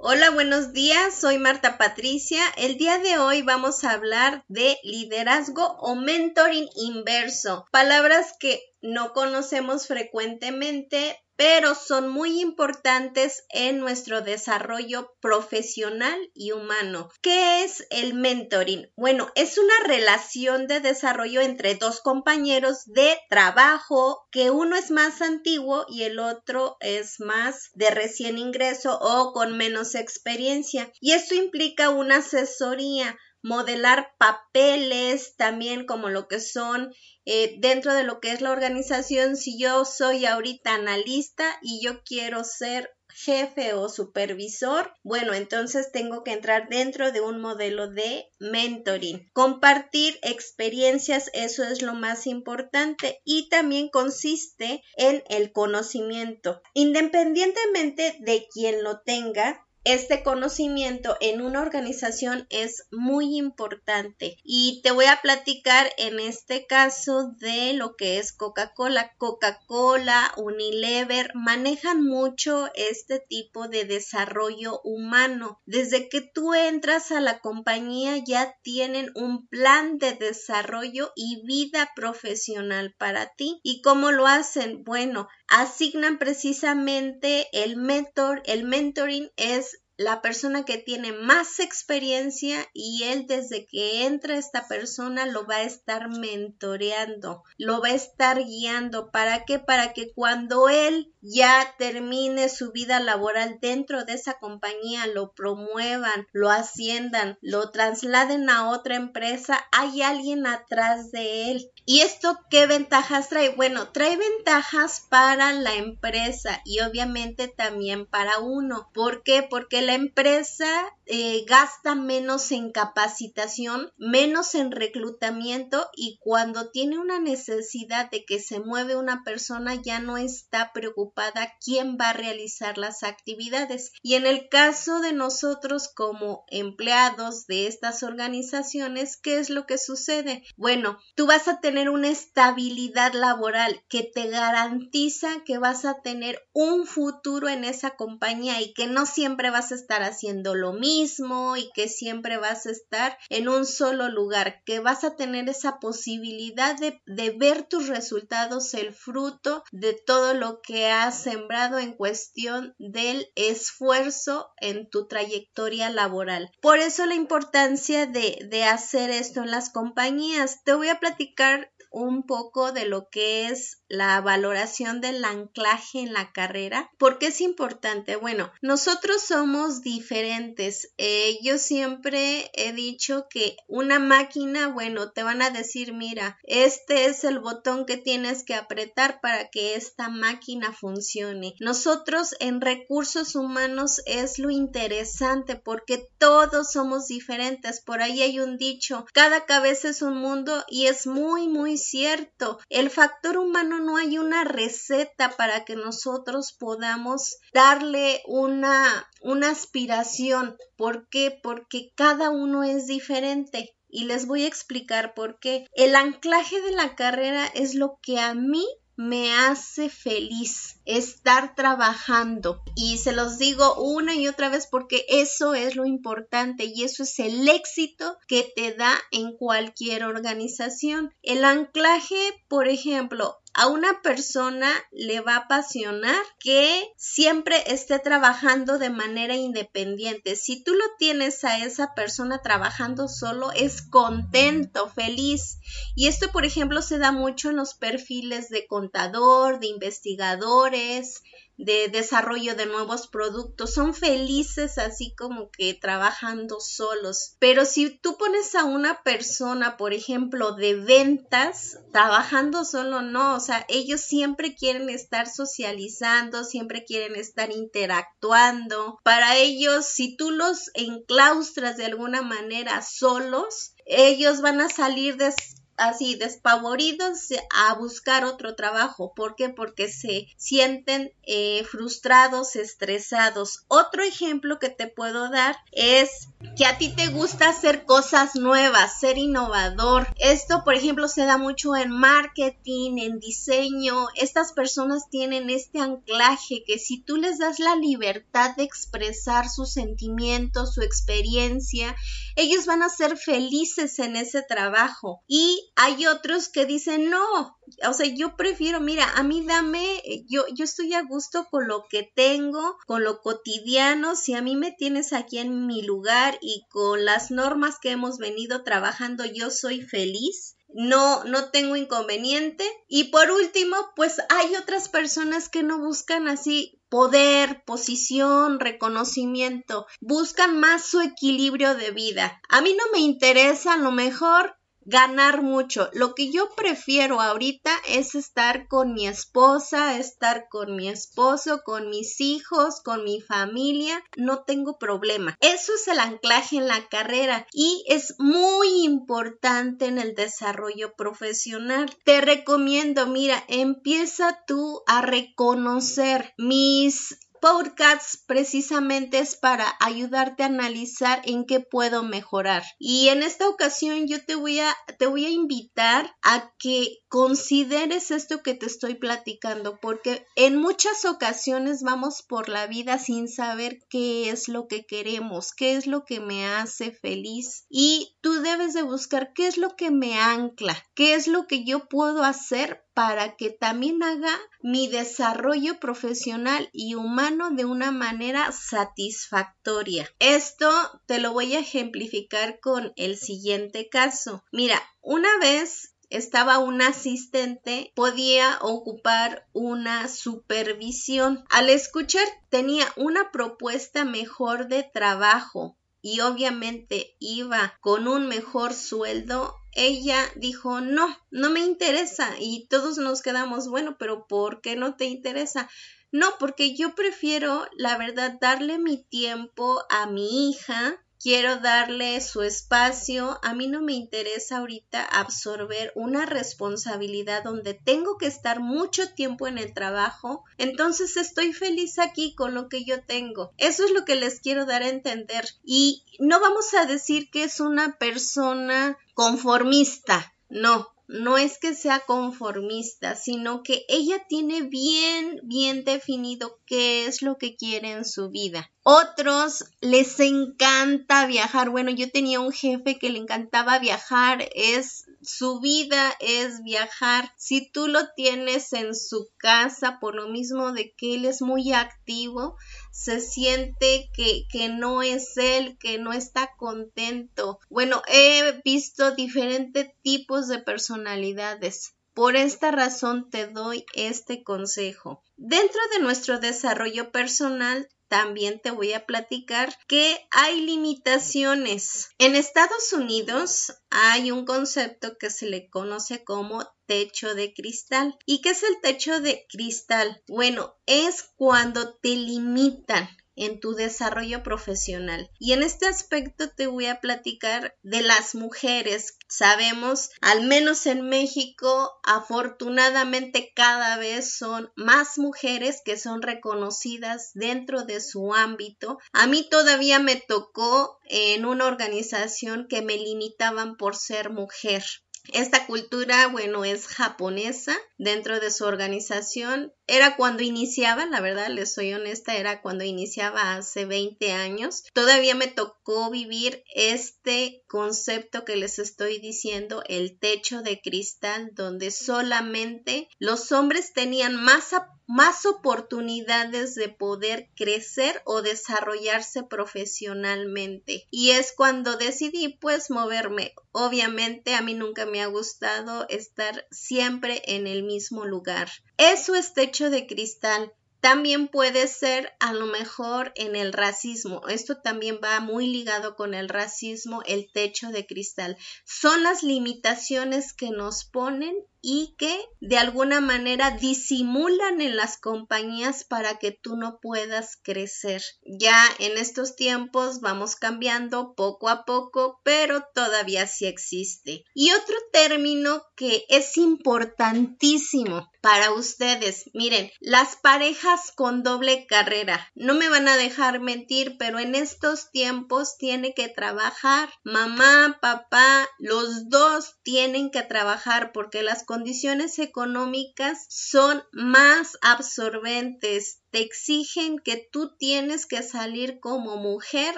Hola, buenos días. Soy Marta Patricia. El día de hoy vamos a hablar de liderazgo o mentoring inverso. Palabras que no conocemos frecuentemente, pero son muy importantes en nuestro desarrollo profesional y humano. ¿Qué es el mentoring? Bueno, es una relación de desarrollo entre dos compañeros de trabajo, que uno es más antiguo y el otro es más de recién ingreso o con menos experiencia. Y esto implica una asesoría modelar papeles también como lo que son eh, dentro de lo que es la organización. Si yo soy ahorita analista y yo quiero ser jefe o supervisor, bueno, entonces tengo que entrar dentro de un modelo de mentoring. Compartir experiencias, eso es lo más importante y también consiste en el conocimiento. Independientemente de quien lo tenga, este conocimiento en una organización es muy importante y te voy a platicar en este caso de lo que es Coca-Cola. Coca-Cola, Unilever manejan mucho este tipo de desarrollo humano. Desde que tú entras a la compañía ya tienen un plan de desarrollo y vida profesional para ti. ¿Y cómo lo hacen? Bueno, asignan precisamente el mentor, el mentoring es la persona que tiene más experiencia y él desde que entra esta persona lo va a estar mentoreando, lo va a estar guiando. ¿Para qué? Para que cuando él ya termine su vida laboral dentro de esa compañía, lo promuevan, lo asciendan, lo trasladen a otra empresa, hay alguien atrás de él. ¿Y esto qué ventajas trae? Bueno, trae ventajas para la empresa y obviamente también para uno. ¿Por qué? Porque la empresa eh, gasta menos en capacitación, menos en reclutamiento y cuando tiene una necesidad de que se mueve una persona ya no está preocupada quién va a realizar las actividades. Y en el caso de nosotros como empleados de estas organizaciones, ¿qué es lo que sucede? Bueno, tú vas a tener una estabilidad laboral que te garantiza que vas a tener un futuro en esa compañía y que no siempre vas a estar haciendo lo mismo y que siempre vas a estar en un solo lugar, que vas a tener esa posibilidad de, ver tus resultados, el fruto de todo lo que has sembrado en cuestión del esfuerzo en tu trayectoria laboral. Por eso la importancia de, de hacer esto en las compañías. Te voy a platicar un poco de lo que es la valoración del anclaje en la carrera. ¿Por qué es importante? Bueno, nosotros somos diferentes. Eh, yo siempre he dicho que una máquina, bueno, te van a decir, mira, este es el botón que tienes que apretar para que esta máquina funcione. Nosotros en recursos humanos es lo interesante porque todos somos diferentes. Por ahí hay un dicho, cada cabeza es un mundo y es muy, muy cierto. El factor humano no hay una receta para que nosotros podamos darle una, una aspiración. ¿Por qué? Porque cada uno es diferente. Y les voy a explicar por qué. El anclaje de la carrera es lo que a mí me hace feliz estar trabajando y se los digo una y otra vez porque eso es lo importante y eso es el éxito que te da en cualquier organización. El anclaje, por ejemplo, a una persona le va a apasionar que siempre esté trabajando de manera independiente. Si tú lo tienes a esa persona trabajando solo, es contento, feliz. Y esto, por ejemplo, se da mucho en los perfiles de contador, de investigadores, de desarrollo de nuevos productos, son felices así como que trabajando solos. Pero si tú pones a una persona, por ejemplo, de ventas, trabajando solo, no, o sea, ellos siempre quieren estar socializando, siempre quieren estar interactuando. Para ellos, si tú los enclaustras de alguna manera solos, ellos van a salir de así despavoridos a buscar otro trabajo. ¿Por qué? Porque se sienten eh, frustrados, estresados. Otro ejemplo que te puedo dar es que a ti te gusta hacer cosas nuevas, ser innovador. Esto, por ejemplo, se da mucho en marketing, en diseño. Estas personas tienen este anclaje que si tú les das la libertad de expresar sus sentimientos, su experiencia, ellos van a ser felices en ese trabajo. Y hay otros que dicen, no, o sea, yo prefiero, mira, a mí dame, yo, yo estoy a gusto con lo que tengo, con lo cotidiano, si a mí me tienes aquí en mi lugar y con las normas que hemos venido trabajando, yo soy feliz no, no tengo inconveniente. Y por último, pues hay otras personas que no buscan así poder, posición, reconocimiento, buscan más su equilibrio de vida. A mí no me interesa a lo mejor ganar mucho. Lo que yo prefiero ahorita es estar con mi esposa, estar con mi esposo, con mis hijos, con mi familia. No tengo problema. Eso es el anclaje en la carrera y es muy importante en el desarrollo profesional. Te recomiendo, mira, empieza tú a reconocer mis Podcasts precisamente es para ayudarte a analizar en qué puedo mejorar. Y en esta ocasión yo te voy a, te voy a invitar a que consideres esto que te estoy platicando, porque en muchas ocasiones vamos por la vida sin saber qué es lo que queremos, qué es lo que me hace feliz. Y tú debes de buscar qué es lo que me ancla, qué es lo que yo puedo hacer para que también haga mi desarrollo profesional y humano de una manera satisfactoria. Esto te lo voy a ejemplificar con el siguiente caso. Mira, una vez estaba un asistente, podía ocupar una supervisión. Al escuchar tenía una propuesta mejor de trabajo y obviamente iba con un mejor sueldo, ella dijo, no, no me interesa. Y todos nos quedamos, bueno, pero ¿por qué no te interesa? No, porque yo prefiero, la verdad, darle mi tiempo a mi hija quiero darle su espacio. A mí no me interesa ahorita absorber una responsabilidad donde tengo que estar mucho tiempo en el trabajo. Entonces estoy feliz aquí con lo que yo tengo. Eso es lo que les quiero dar a entender. Y no vamos a decir que es una persona conformista. No, no es que sea conformista, sino que ella tiene bien, bien definido qué es lo que quiere en su vida. Otros les encanta viajar. Bueno, yo tenía un jefe que le encantaba viajar. Es su vida es viajar. Si tú lo tienes en su casa por lo mismo de que él es muy activo, se siente que, que no es él, que no está contento. Bueno, he visto diferentes tipos de personalidades. Por esta razón te doy este consejo. Dentro de nuestro desarrollo personal también te voy a platicar que hay limitaciones. En Estados Unidos hay un concepto que se le conoce como techo de cristal. ¿Y qué es el techo de cristal? Bueno, es cuando te limitan en tu desarrollo profesional. Y en este aspecto te voy a platicar de las mujeres. Sabemos, al menos en México, afortunadamente cada vez son más mujeres que son reconocidas dentro de su ámbito. A mí todavía me tocó en una organización que me limitaban por ser mujer. Esta cultura, bueno, es japonesa dentro de su organización. Era cuando iniciaba, la verdad, les soy honesta, era cuando iniciaba hace 20 años. Todavía me tocó vivir este concepto que les estoy diciendo, el techo de cristal, donde solamente los hombres tenían más más oportunidades de poder crecer o desarrollarse profesionalmente. Y es cuando decidí pues moverme. Obviamente a mí nunca me ha gustado estar siempre en el mismo lugar. Eso es techo de cristal. También puede ser a lo mejor en el racismo. Esto también va muy ligado con el racismo, el techo de cristal. Son las limitaciones que nos ponen y que de alguna manera disimulan en las compañías para que tú no puedas crecer. Ya en estos tiempos vamos cambiando poco a poco, pero todavía sí existe. Y otro término que es importantísimo para ustedes, miren, las parejas con doble carrera, no me van a dejar mentir, pero en estos tiempos tiene que trabajar mamá, papá, los dos tienen que trabajar porque las condiciones económicas son más absorbentes, te exigen que tú tienes que salir como mujer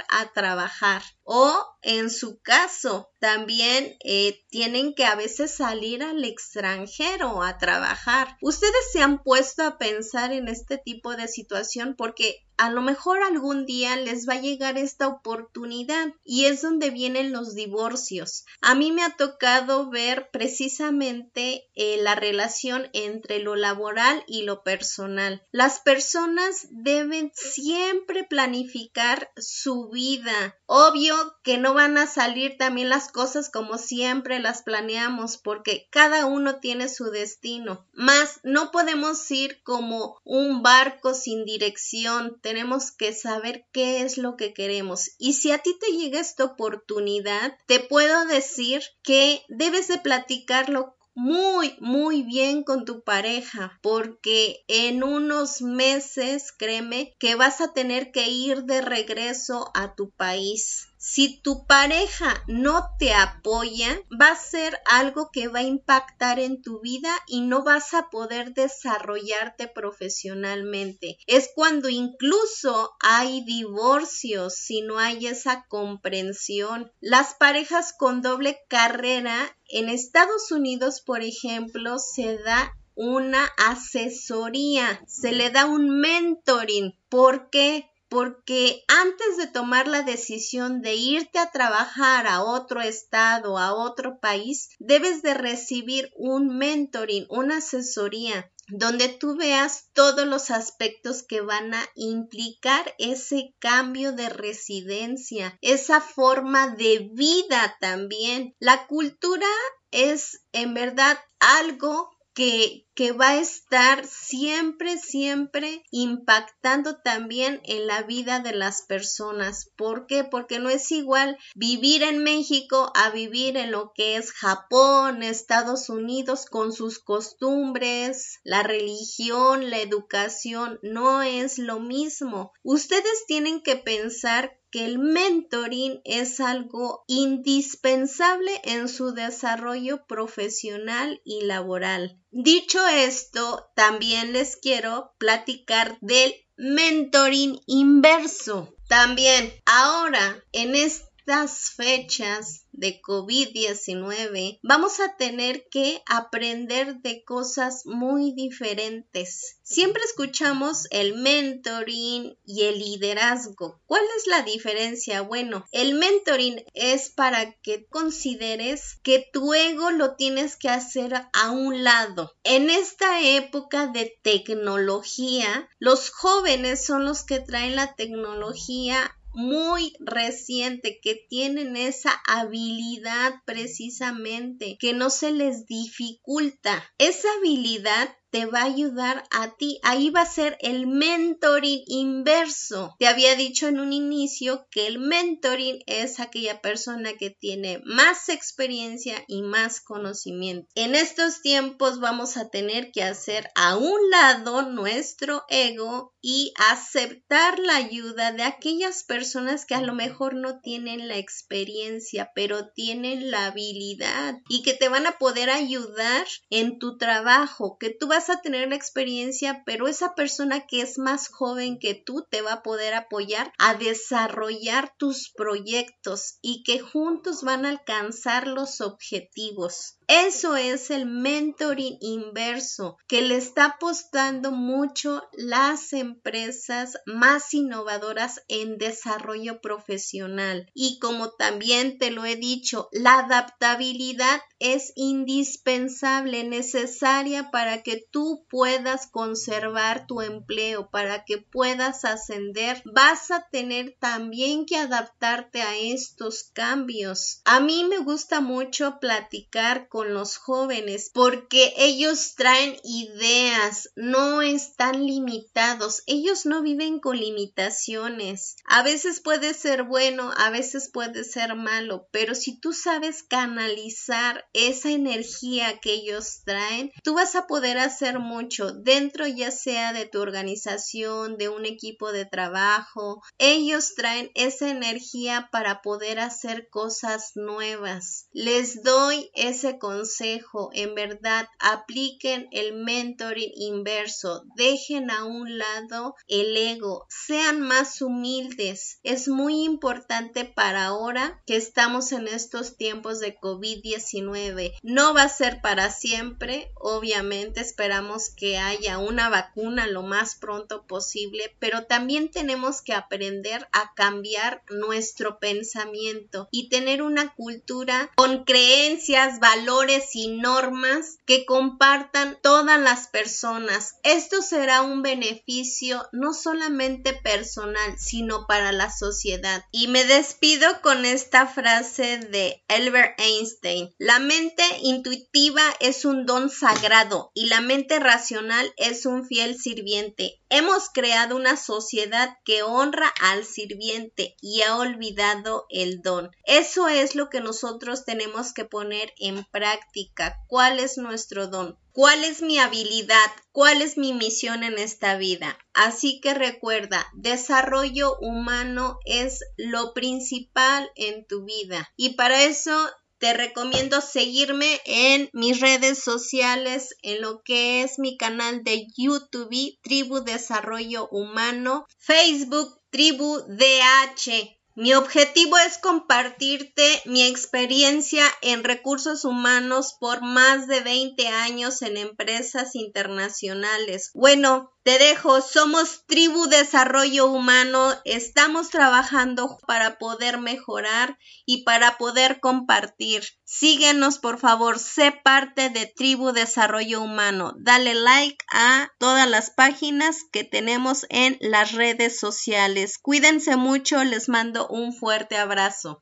a trabajar o en su caso también eh, tienen que a veces salir al extranjero a trabajar. Ustedes se han puesto a pensar en este tipo de situación porque a lo mejor algún día les va a llegar esta oportunidad y es donde vienen los divorcios. A mí me ha tocado ver precisamente eh, la relación entre lo laboral y lo personal. Las personas deben siempre planificar su vida. Obvio que no van a salir también las cosas como siempre las planeamos porque cada uno tiene su destino. Más no podemos ir como un barco sin dirección tenemos que saber qué es lo que queremos. Y si a ti te llega esta oportunidad, te puedo decir que debes de platicarlo muy, muy bien con tu pareja, porque en unos meses, créeme, que vas a tener que ir de regreso a tu país. Si tu pareja no te apoya, va a ser algo que va a impactar en tu vida y no vas a poder desarrollarte profesionalmente. Es cuando incluso hay divorcios si no hay esa comprensión. Las parejas con doble carrera en Estados Unidos, por ejemplo, se da una asesoría, se le da un mentoring. ¿Por qué? Porque antes de tomar la decisión de irte a trabajar a otro estado, a otro país, debes de recibir un mentoring, una asesoría donde tú veas todos los aspectos que van a implicar ese cambio de residencia, esa forma de vida también. La cultura es en verdad algo que, va a estar siempre, siempre impactando también en la vida de las personas. ¿Por qué? Porque no es igual vivir en México a vivir en lo que es Japón, Estados Unidos, con sus costumbres, la religión, la educación, no es lo mismo. Ustedes tienen que pensar que el mentoring es algo indispensable en su desarrollo profesional y laboral. Dicho esto, también les quiero platicar del mentoring inverso. También ahora en estas fechas de COVID-19, vamos a tener que aprender de cosas muy diferentes. Siempre escuchamos el mentoring y el liderazgo. ¿Cuál es la diferencia? Bueno, el mentoring es para que consideres que tu ego lo tienes que hacer a un lado. En esta época de tecnología, los jóvenes son los que traen la tecnología muy reciente que tienen esa habilidad precisamente que no se les dificulta. Esa habilidad te va a ayudar a ti. Ahí va a ser el mentoring inverso. Te había dicho en un inicio que el mentoring es aquella persona que tiene más experiencia y más conocimiento. En estos tiempos vamos a tener que hacer a un lado nuestro ego y aceptar la ayuda de aquellas personas que a lo mejor no tienen la experiencia, pero tienen la habilidad y que te van a poder ayudar en tu trabajo, que tú vas a tener la experiencia, pero esa persona que es más joven que tú te va a poder apoyar a desarrollar tus proyectos y que juntos van a alcanzar los objetivos. Eso es el mentoring inverso que le está apostando mucho las empresas más innovadoras en desarrollo profesional. Y como también te lo he dicho, la adaptabilidad es indispensable, necesaria para que tú puedas conservar tu empleo, para que puedas ascender. Vas a tener también que adaptarte a estos cambios. A mí me gusta mucho platicar con los jóvenes porque ellos traen ideas, no están limitados, ellos no viven con limitaciones. A veces puede ser bueno, a veces puede ser malo, pero si tú sabes canalizar esa energía que ellos traen, tú vas a poder hacer mucho dentro ya sea de tu organización, de un equipo de trabajo. Ellos traen esa energía para poder hacer cosas nuevas. Les doy ese consejo, en verdad, apliquen el mentoring inverso, dejen a un lado el ego, sean más humildes. Es muy importante para ahora que estamos en estos tiempos de COVID-19 no va a ser para siempre, obviamente esperamos que haya una vacuna lo más pronto posible, pero también tenemos que aprender a cambiar nuestro pensamiento y tener una cultura con creencias, valores y normas que compartan todas las personas. Esto será un beneficio no solamente personal, sino para la sociedad. Y me despido con esta frase de Albert Einstein. La mente intuitiva es un don sagrado y la mente racional es un fiel sirviente. Hemos creado una sociedad que honra al sirviente y ha olvidado el don. Eso es lo que nosotros tenemos que poner en práctica. ¿Cuál es nuestro don? ¿Cuál es mi habilidad? ¿Cuál es mi misión en esta vida? Así que recuerda, desarrollo humano es lo principal en tu vida. Y para eso te recomiendo seguirme en mis redes sociales, en lo que es mi canal de YouTube, Tribu Desarrollo Humano, Facebook, Tribu DH. Mi objetivo es compartirte mi experiencia en recursos humanos por más de 20 años en empresas internacionales. Bueno, te dejo, somos Tribu Desarrollo Humano, estamos trabajando para poder mejorar y para poder compartir. Síguenos por favor, sé parte de Tribu Desarrollo Humano. Dale like a todas las páginas que tenemos en las redes sociales. Cuídense mucho, les mando un fuerte abrazo.